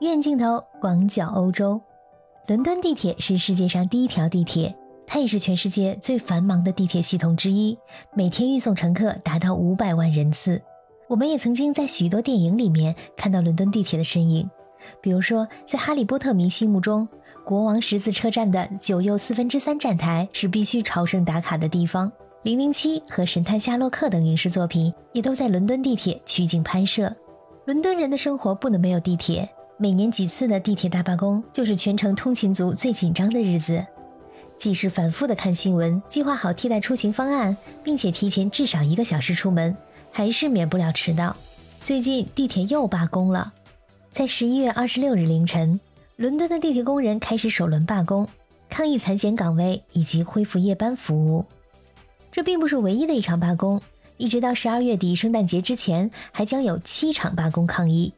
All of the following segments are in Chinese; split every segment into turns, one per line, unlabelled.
远镜头广角欧洲，伦敦地铁是世界上第一条地铁，它也是全世界最繁忙的地铁系统之一，每天运送乘客达到五百万人次。我们也曾经在许多电影里面看到伦敦地铁的身影，比如说在哈利波特迷心目中，国王十字车站的九又四分之三站台是必须朝圣打卡的地方。零零七和神探夏洛克等影视作品也都在伦敦地铁取景拍摄。伦敦人的生活不能没有地铁。每年几次的地铁大罢工，就是全城通勤族最紧张的日子。即使反复的看新闻，计划好替代出行方案，并且提前至少一个小时出门，还是免不了迟到。最近地铁又罢工了，在十一月二十六日凌晨，伦敦的地铁工人开始首轮罢工，抗议裁减岗位以及恢复夜班服务。这并不是唯一的一场罢工，一直到十二月底圣诞节之前，还将有七场罢工抗议。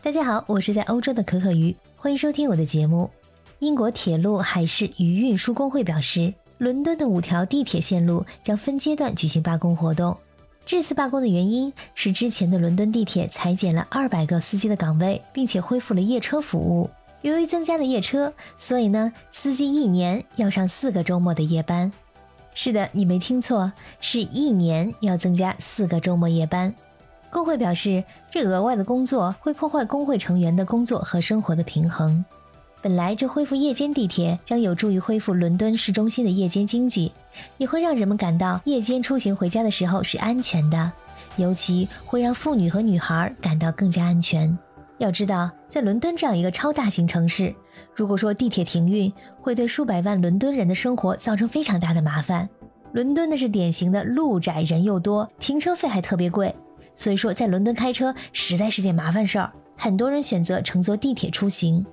大家好，我是在欧洲的可可鱼，欢迎收听我的节目。英国铁路、海事与运输工会表示，伦敦的五条地铁线路将分阶段举行罢工活动。这次罢工的原因是之前的伦敦地铁裁减了二百个司机的岗位，并且恢复了夜车服务。由于增加了夜车，所以呢，司机一年要上四个周末的夜班。是的，你没听错，是一年要增加四个周末夜班。工会表示，这额外的工作会破坏工会成员的工作和生活的平衡。本来，这恢复夜间地铁将有助于恢复伦敦市中心的夜间经济，也会让人们感到夜间出行回家的时候是安全的，尤其会让妇女和女孩感到更加安全。要知道，在伦敦这样一个超大型城市，如果说地铁停运，会对数百万伦敦人的生活造成非常大的麻烦。伦敦那是典型的路窄人又多，停车费还特别贵。所以说，在伦敦开车实在是件麻烦事儿，很多人选择乘坐地铁出行。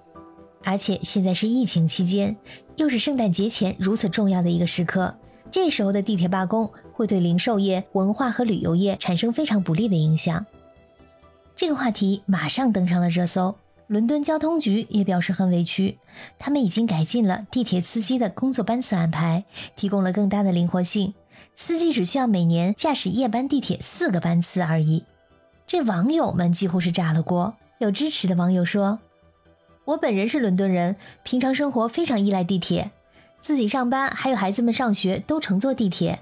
而且现在是疫情期间，又是圣诞节前如此重要的一个时刻，这时候的地铁罢工会对零售业、文化和旅游业产生非常不利的影响。这个话题马上登上了热搜，伦敦交通局也表示很委屈，他们已经改进了地铁司机的工作班次安排，提供了更大的灵活性。司机只需要每年驾驶夜班地铁四个班次而已，这网友们几乎是炸了锅。有支持的网友说：“我本人是伦敦人，平常生活非常依赖地铁，自己上班还有孩子们上学都乘坐地铁。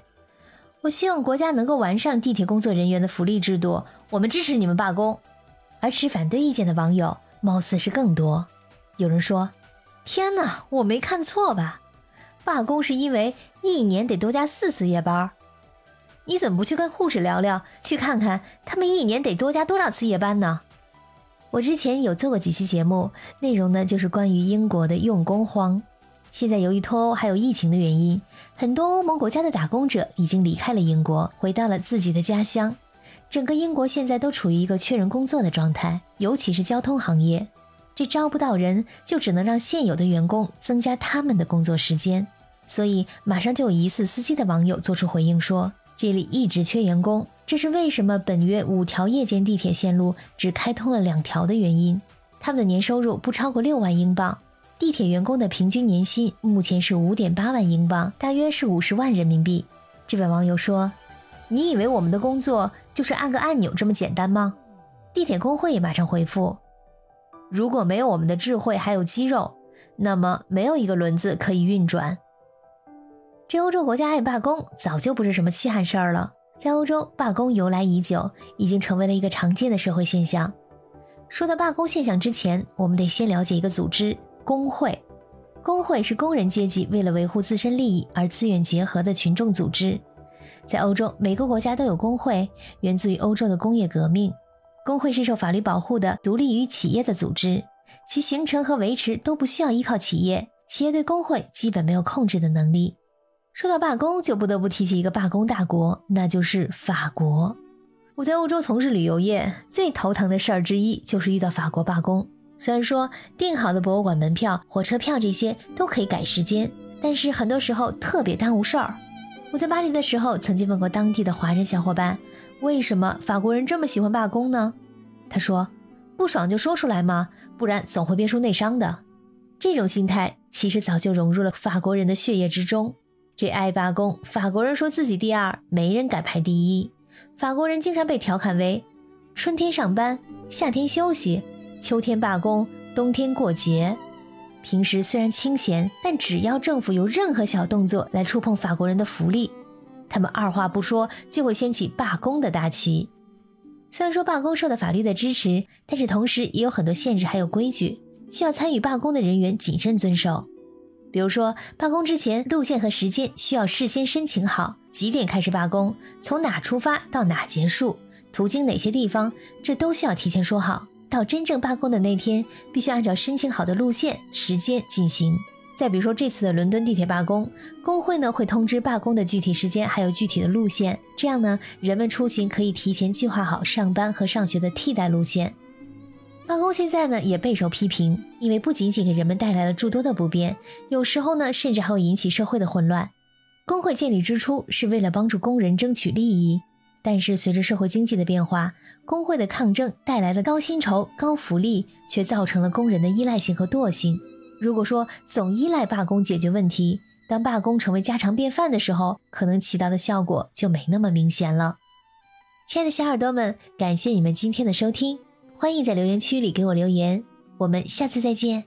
我希望国家能够完善地铁工作人员的福利制度。我们支持你们罢工。”而持反对意见的网友貌似是更多。有人说：“天哪，我没看错吧？”罢工是因为一年得多加四次夜班，你怎么不去跟护士聊聊，去看看他们一年得多加多少次夜班呢？我之前有做过几期节目，内容呢就是关于英国的用工荒。现在由于脱欧还有疫情的原因，很多欧盟国家的打工者已经离开了英国，回到了自己的家乡。整个英国现在都处于一个缺人工作的状态，尤其是交通行业。这招不到人，就只能让现有的员工增加他们的工作时间。所以，马上就有疑似司机的网友做出回应说：“这里一直缺员工，这是为什么本月五条夜间地铁线路只开通了两条的原因。他们的年收入不超过六万英镑，地铁员工的平均年薪目前是五点八万英镑，大约是五十万人民币。”这位网友说：“你以为我们的工作就是按个按钮这么简单吗？”地铁工会也马上回复：“如果没有我们的智慧还有肌肉，那么没有一个轮子可以运转。”这欧洲国家爱罢工，早就不是什么稀罕事儿了。在欧洲，罢工由来已久，已经成为了一个常见的社会现象。说到罢工现象之前，我们得先了解一个组织——工会。工会是工人阶级为了维护自身利益而自愿结合的群众组织。在欧洲，每个国家都有工会，源自于欧洲的工业革命。工会是受法律保护的、独立于企业的组织，其形成和维持都不需要依靠企业，企业对工会基本没有控制的能力。说到罢工，就不得不提起一个罢工大国，那就是法国。我在欧洲从事旅游业，最头疼的事儿之一就是遇到法国罢工。虽然说订好的博物馆门票、火车票这些都可以改时间，但是很多时候特别耽误事儿。我在巴黎的时候，曾经问过当地的华人小伙伴，为什么法国人这么喜欢罢工呢？他说：“不爽就说出来嘛，不然总会憋出内伤的。”这种心态其实早就融入了法国人的血液之中。这爱罢工，法国人说自己第二，没人敢排第一。法国人经常被调侃为：春天上班，夏天休息，秋天罢工，冬天过节。平时虽然清闲，但只要政府有任何小动作来触碰法国人的福利，他们二话不说就会掀起罢工的大旗。虽然说罢工受到法律的支持，但是同时也有很多限制还有规矩，需要参与罢工的人员谨慎遵守。比如说，罢工之前路线和时间需要事先申请好，几点开始罢工，从哪出发到哪结束，途经哪些地方，这都需要提前说好。到真正罢工的那天，必须按照申请好的路线、时间进行。再比如说这次的伦敦地铁罢工，工会呢会通知罢工的具体时间，还有具体的路线，这样呢人们出行可以提前计划好上班和上学的替代路线。罢工现在呢也备受批评，因为不仅仅给人们带来了诸多的不便，有时候呢甚至还会引起社会的混乱。工会建立之初是为了帮助工人争取利益。但是随着社会经济的变化，工会的抗争带来的高薪酬、高福利，却造成了工人的依赖性和惰性。如果说总依赖罢工解决问题，当罢工成为家常便饭的时候，可能起到的效果就没那么明显了。亲爱的小耳朵们，感谢你们今天的收听，欢迎在留言区里给我留言，我们下次再见。